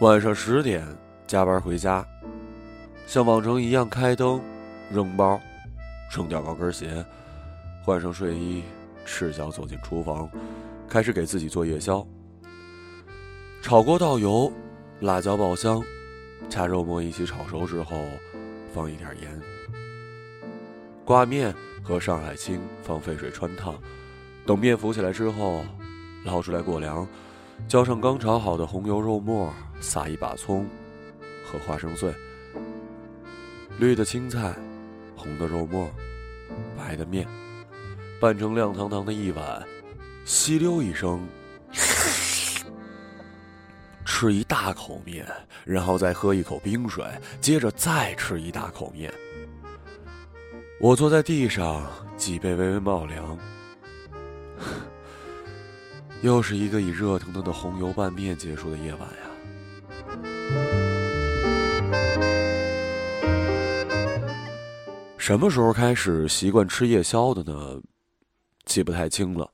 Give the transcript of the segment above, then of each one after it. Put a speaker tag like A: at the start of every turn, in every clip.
A: 晚上十点加班回家，像往常一样开灯、扔包、扔掉高跟鞋，换上睡衣，赤脚走进厨房，开始给自己做夜宵。炒锅倒油，辣椒爆香，加肉末一起炒熟之后，放一点盐。挂面和上海青放沸水汆烫，等面浮起来之后，捞出来过凉，浇上刚炒好的红油肉末，撒一把葱和花生碎，绿的青菜，红的肉末，白的面，拌成亮堂堂的一碗，吸溜一声。吃一大口面，然后再喝一口冰水，接着再吃一大口面。我坐在地上，脊背微微冒凉。又是一个以热腾腾的红油拌面结束的夜晚呀。什么时候开始习惯吃夜宵的呢？记不太清了。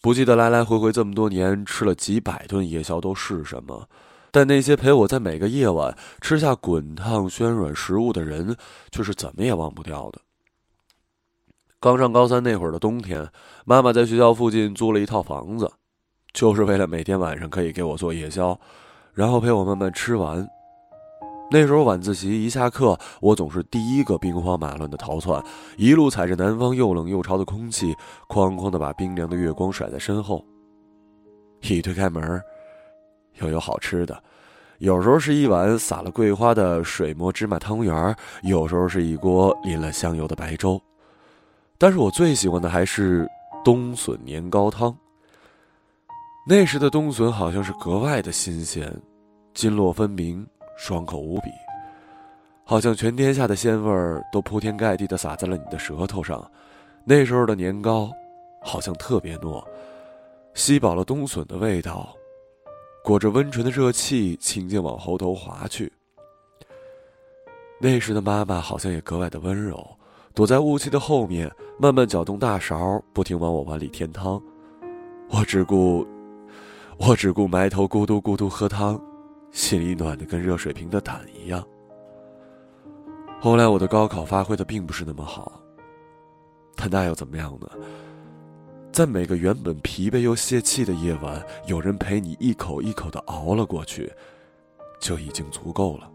A: 不记得来来回回这么多年吃了几百顿夜宵都是什么，但那些陪我在每个夜晚吃下滚烫暄软食物的人，却是怎么也忘不掉的。刚上高三那会儿的冬天，妈妈在学校附近租了一套房子，就是为了每天晚上可以给我做夜宵，然后陪我慢慢吃完。那时候晚自习一下课，我总是第一个兵荒马乱的逃窜，一路踩着南方又冷又潮的空气，哐哐的把冰凉的月光甩在身后。一推开门，又有好吃的，有时候是一碗撒了桂花的水磨芝麻汤圆，有时候是一锅淋了香油的白粥。但是我最喜欢的还是冬笋年糕汤。那时的冬笋好像是格外的新鲜，筋络分明。爽口无比，好像全天下的鲜味儿都铺天盖地的洒在了你的舌头上。那时候的年糕，好像特别糯，吸饱了冬笋的味道，裹着温醇的热气，轻轻往喉头滑去。那时的妈妈好像也格外的温柔，躲在雾气的后面，慢慢搅动大勺，不停往我碗里添汤。我只顾，我只顾埋头咕嘟咕嘟喝汤。心里暖的跟热水瓶的胆一样。后来我的高考发挥的并不是那么好，但那又怎么样呢？在每个原本疲惫又泄气的夜晚，有人陪你一口一口的熬了过去，就已经足够了。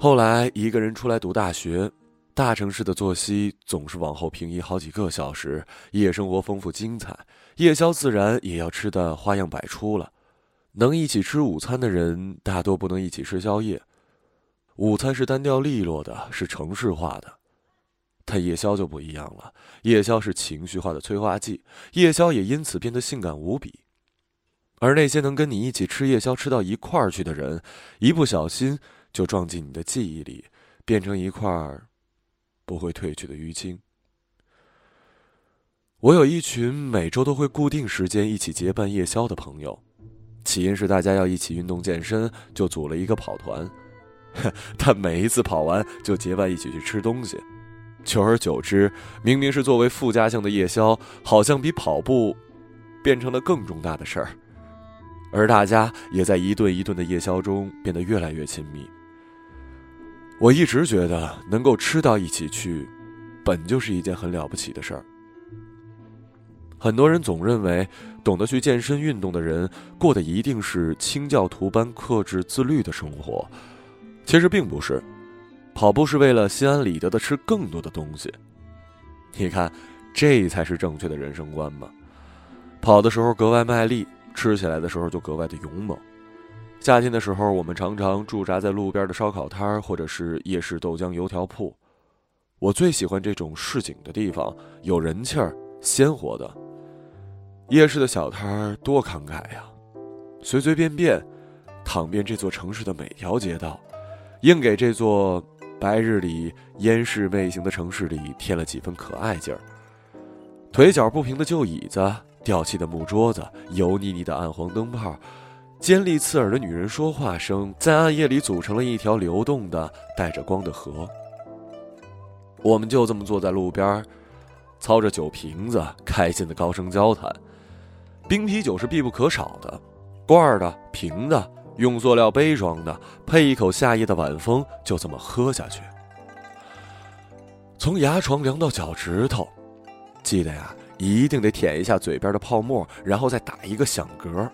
A: 后来一个人出来读大学。大城市的作息总是往后平移好几个小时，夜生活丰富精彩，夜宵自然也要吃的花样百出了。能一起吃午餐的人，大多不能一起吃宵夜。午餐是单调利落的，是城市化的，但夜宵就不一样了。夜宵是情绪化的催化剂，夜宵也因此变得性感无比。而那些能跟你一起吃夜宵吃到一块儿去的人，一不小心就撞进你的记忆里，变成一块儿。不会褪去的淤青。我有一群每周都会固定时间一起结伴夜宵的朋友，起因是大家要一起运动健身，就组了一个跑团。但每一次跑完就结伴一起去吃东西，久而久之，明明是作为附加项的夜宵，好像比跑步变成了更重大的事儿，而大家也在一顿一顿的夜宵中变得越来越亲密。我一直觉得能够吃到一起去，本就是一件很了不起的事儿。很多人总认为，懂得去健身运动的人过的一定是清教徒般克制自律的生活，其实并不是。跑步是为了心安理得的吃更多的东西。你看，这才是正确的人生观嘛。跑的时候格外卖力，吃起来的时候就格外的勇猛。夏天的时候，我们常常驻扎在路边的烧烤摊儿，或者是夜市豆浆油条铺。我最喜欢这种市井的地方，有人气儿、鲜活的。夜市的小摊儿多慷慨呀，随随便便，躺遍这座城市的每条街道，硬给这座白日里烟视魅行的城市里添了几分可爱劲儿。腿脚不平的旧椅子，掉漆的木桌子，油腻腻的暗黄灯泡。尖利刺耳的女人说话声，在暗夜里组成了一条流动的、带着光的河。我们就这么坐在路边，操着酒瓶子，开心的高声交谈。冰啤酒是必不可少的，罐的、瓶的，用塑料杯装的，配一口夏夜的晚风，就这么喝下去。从牙床凉到脚趾头，记得呀，一定得舔一下嘴边的泡沫，然后再打一个响嗝。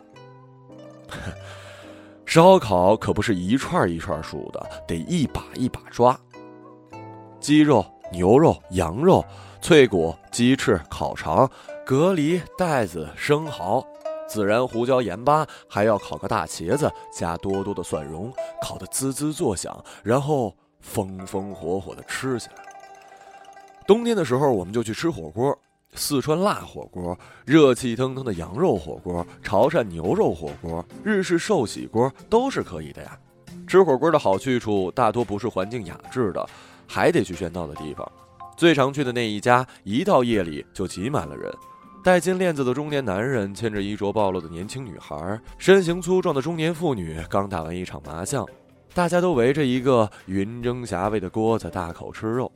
A: 烧烤可不是一串一串数的，得一把一把抓。鸡肉、牛肉、羊肉、脆骨、鸡翅、烤肠、蛤蜊、带子、生蚝、孜然、胡椒、盐巴，还要烤个大茄子，加多多的蒜蓉，烤得滋滋作响，然后风风火火的吃起来。冬天的时候，我们就去吃火锅。四川辣火锅、热气腾腾的羊肉火锅、潮汕牛肉火锅、日式寿喜锅都是可以的呀。吃火锅的好去处大多不是环境雅致的，还得去喧闹的地方。最常去的那一家，一到夜里就挤满了人。戴金链子的中年男人牵着衣着暴露的年轻女孩，身形粗壮的中年妇女刚打完一场麻将，大家都围着一个云蒸霞蔚的锅子大口吃肉。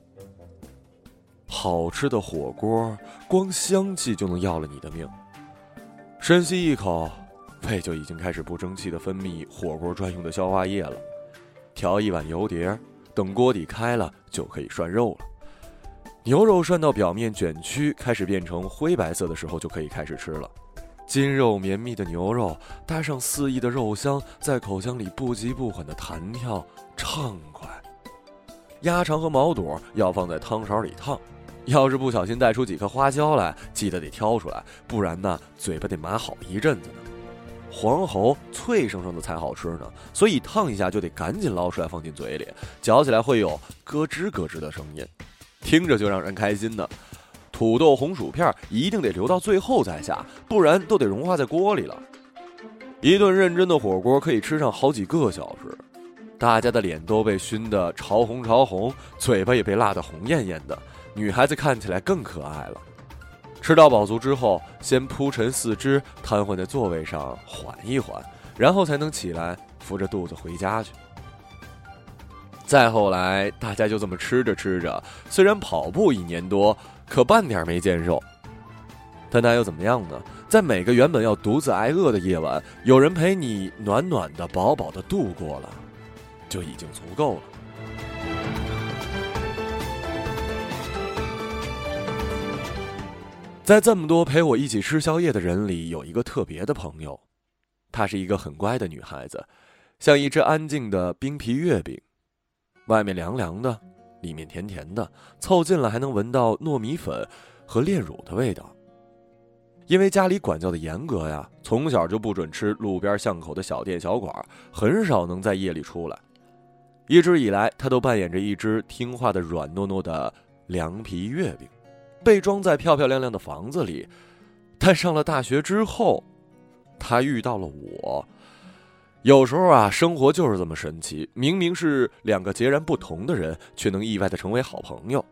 A: 好吃的火锅，光香气就能要了你的命。深吸一口，胃就已经开始不争气的分泌火锅专用的消化液了。调一碗油碟，等锅底开了就可以涮肉了。牛肉涮到表面卷曲，开始变成灰白色的时候，就可以开始吃了。筋肉绵密的牛肉，搭上肆意的肉香，在口腔里不急不缓的弹跳，畅快。鸭肠和毛肚要放在汤勺里烫。要是不小心带出几颗花椒来，记得得挑出来，不然呢，嘴巴得麻好一阵子呢。黄喉脆生生的才好吃呢，所以烫一下就得赶紧捞出来放进嘴里，嚼起来会有咯吱咯吱的声音，听着就让人开心呢。土豆红薯片一定得留到最后再下，不然都得融化在锅里了。一顿认真的火锅可以吃上好几个小时，大家的脸都被熏得潮红潮红，嘴巴也被辣得红艳艳的。女孩子看起来更可爱了。吃到饱足之后，先铺陈四肢，瘫痪在座位上缓一缓，然后才能起来扶着肚子回家去。再后来，大家就这么吃着吃着，虽然跑步一年多，可半点没见瘦。但那又怎么样呢？在每个原本要独自挨饿的夜晚，有人陪你暖暖的、饱饱的度过了，就已经足够了。在这么多陪我一起吃宵夜的人里，有一个特别的朋友，她是一个很乖的女孩子，像一只安静的冰皮月饼，外面凉凉的，里面甜甜的，凑近了还能闻到糯米粉和炼乳的味道。因为家里管教的严格呀，从小就不准吃路边巷口的小店小馆，很少能在夜里出来。一直以来，她都扮演着一只听话的软糯糯的凉皮月饼。被装在漂漂亮亮的房子里，但上了大学之后，他遇到了我。有时候啊，生活就是这么神奇，明明是两个截然不同的人，却能意外的成为好朋友。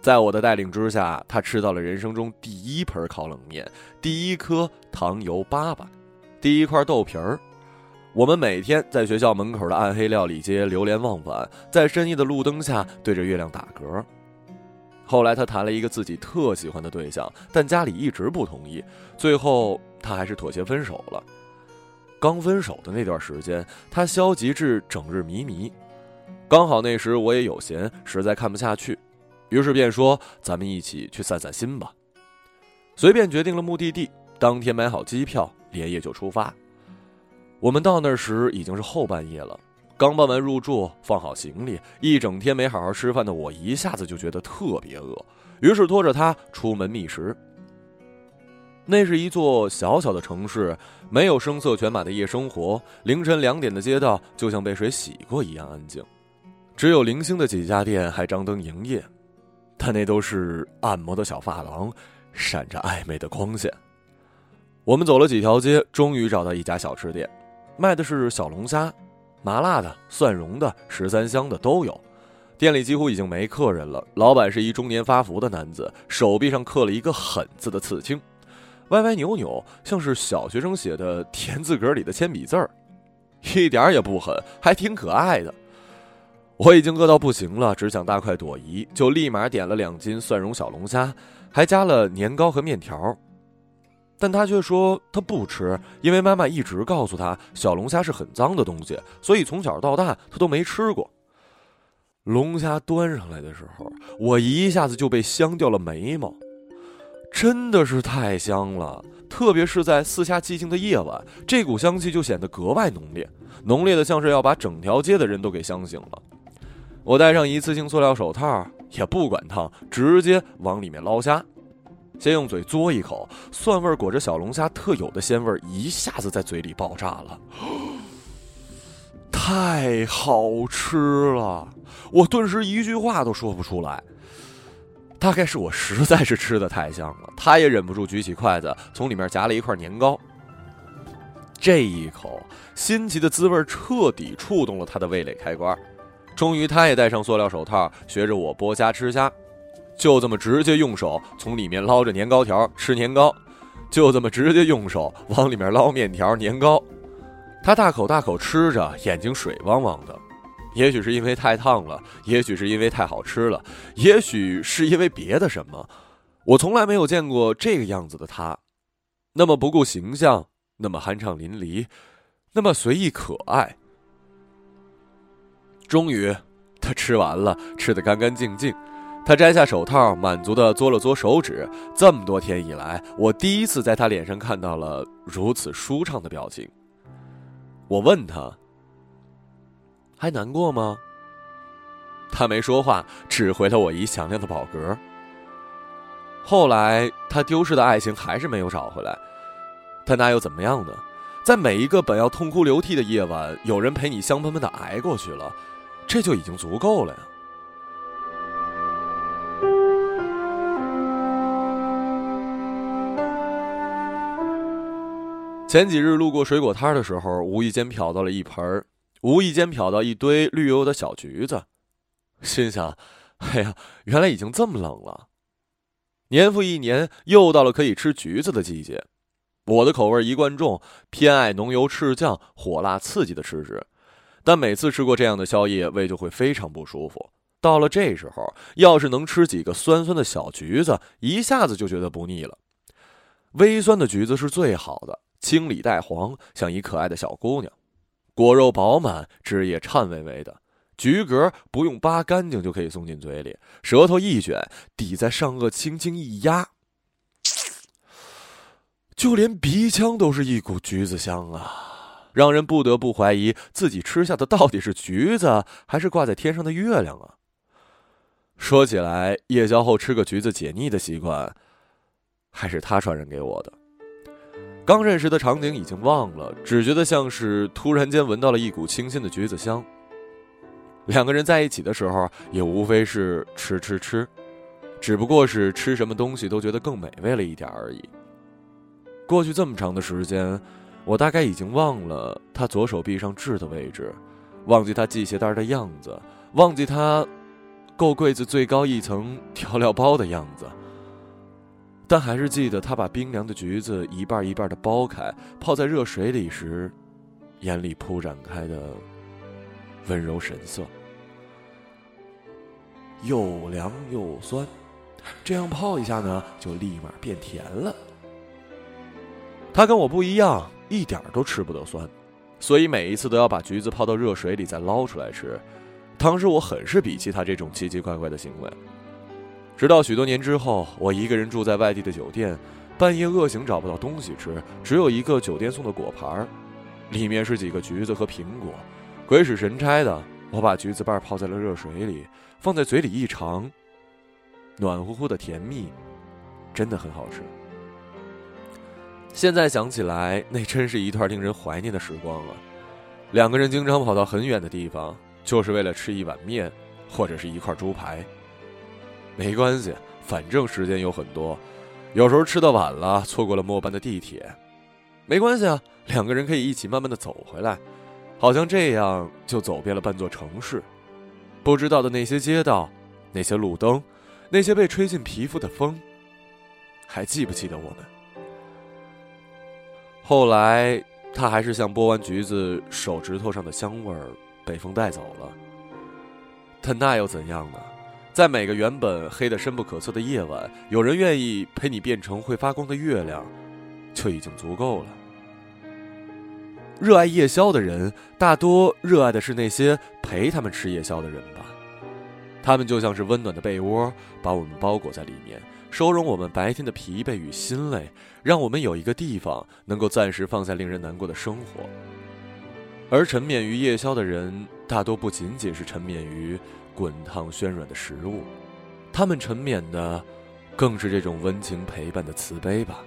A: 在我的带领之下，他吃到了人生中第一盆烤冷面，第一颗糖油粑粑，第一块豆皮儿。我们每天在学校门口的暗黑料理街流连忘返，在深夜的路灯下对着月亮打嗝。后来他谈了一个自己特喜欢的对象，但家里一直不同意，最后他还是妥协分手了。刚分手的那段时间，他消极至整日迷迷。刚好那时我也有闲，实在看不下去，于是便说：“咱们一起去散散心吧。”随便决定了目的地，当天买好机票，连夜就出发。我们到那时已经是后半夜了。刚办完入住，放好行李，一整天没好好吃饭的我，一下子就觉得特别饿，于是拖着他出门觅食。那是一座小小的城市，没有声色犬马的夜生活，凌晨两点的街道就像被水洗过一样安静，只有零星的几家店还张灯营业，但那都是按摩的小发廊，闪着暧昧的光线。我们走了几条街，终于找到一家小吃店，卖的是小龙虾。麻辣的、蒜蓉的、十三香的都有，店里几乎已经没客人了。老板是一中年发福的男子，手臂上刻了一个“狠”字的刺青，歪歪扭扭，像是小学生写的田字格里的铅笔字儿，一点也不狠，还挺可爱的。我已经饿到不行了，只想大快朵颐，就立马点了两斤蒜蓉小龙虾，还加了年糕和面条。但他却说他不吃，因为妈妈一直告诉他小龙虾是很脏的东西，所以从小到大他都没吃过。龙虾端上来的时候，我一下子就被香掉了眉毛，真的是太香了。特别是在四下寂静的夜晚，这股香气就显得格外浓烈，浓烈的像是要把整条街的人都给香醒了。我戴上一次性塑料手套，也不管烫，直接往里面捞虾。先用嘴嘬一口，蒜味裹着小龙虾特有的鲜味一下子在嘴里爆炸了，太好吃了！我顿时一句话都说不出来。大概是我实在是吃的太香了，他也忍不住举起筷子，从里面夹了一块年糕。这一口新奇的滋味彻底触动了他的味蕾开关，终于他也戴上塑料手套，学着我剥虾吃虾，就这么直接用手从里面捞着年糕条吃年糕，就这么直接用手往里面捞面条年糕，他大口大口吃着，眼睛水汪汪的。也许是因为太烫了，也许是因为太好吃了，也许是因为别的什么，我从来没有见过这个样子的他，那么不顾形象，那么酣畅淋漓，那么随意可爱。终于，他吃完了，吃得干干净净。他摘下手套，满足的嘬了嘬手指。这么多天以来，我第一次在他脸上看到了如此舒畅的表情。我问他。还难过吗？他没说话，只回了我一响亮的饱嗝。后来他丢失的爱情还是没有找回来，他那又怎么样呢？在每一个本要痛哭流涕的夜晚，有人陪你香喷喷的挨过去了，这就已经足够了呀。前几日路过水果摊的时候，无意间瞟到了一盆儿。无意间瞟到一堆绿油油的小橘子，心想：“哎呀，原来已经这么冷了。”年复一年，又到了可以吃橘子的季节。我的口味一贯重，偏爱浓油赤酱、火辣刺激的吃食。但每次吃过这样的宵夜，胃就会非常不舒服。到了这时候，要是能吃几个酸酸的小橘子，一下子就觉得不腻了。微酸的橘子是最好的，青里带黄，像一可爱的小姑娘。果肉饱满，汁液颤巍巍的，橘格不用扒干净就可以送进嘴里，舌头一卷，抵在上颚轻轻一压，就连鼻腔都是一股橘子香啊，让人不得不怀疑自己吃下的到底是橘子还是挂在天上的月亮啊！说起来，夜宵后吃个橘子解腻的习惯，还是他传染给我的。刚认识的场景已经忘了，只觉得像是突然间闻到了一股清新的橘子香。两个人在一起的时候，也无非是吃吃吃，只不过是吃什么东西都觉得更美味了一点而已。过去这么长的时间，我大概已经忘了他左手臂上痣的位置，忘记他系鞋带的样子，忘记他够柜子最高一层调料包的样子。但还是记得他把冰凉的橘子一半一半的剥开，泡在热水里时，眼里铺展开的温柔神色。又凉又酸，这样泡一下呢，就立马变甜了。他跟我不一样，一点都吃不得酸，所以每一次都要把橘子泡到热水里再捞出来吃。当时我很是鄙弃他这种奇奇怪怪的行为。直到许多年之后，我一个人住在外地的酒店，半夜饿醒找不到东西吃，只有一个酒店送的果盘里面是几个橘子和苹果。鬼使神差的，我把橘子瓣泡在了热水里，放在嘴里一尝，暖乎乎的甜蜜，真的很好吃。现在想起来，那真是一段令人怀念的时光啊！两个人经常跑到很远的地方，就是为了吃一碗面，或者是一块猪排。没关系，反正时间有很多，有时候吃的晚了，错过了末班的地铁，没关系啊，两个人可以一起慢慢的走回来，好像这样就走遍了半座城市，不知道的那些街道，那些路灯，那些被吹进皮肤的风，还记不记得我们？后来，他还是像剥完橘子手指头上的香味儿被风带走了，但那又怎样呢？在每个原本黑得深不可测的夜晚，有人愿意陪你变成会发光的月亮，就已经足够了。热爱夜宵的人，大多热爱的是那些陪他们吃夜宵的人吧。他们就像是温暖的被窝，把我们包裹在里面，收容我们白天的疲惫与心累，让我们有一个地方能够暂时放下令人难过的生活。而沉湎于夜宵的人，大多不仅仅是沉湎于。滚烫暄软的食物，他们沉湎的，更是这种温情陪伴的慈悲吧。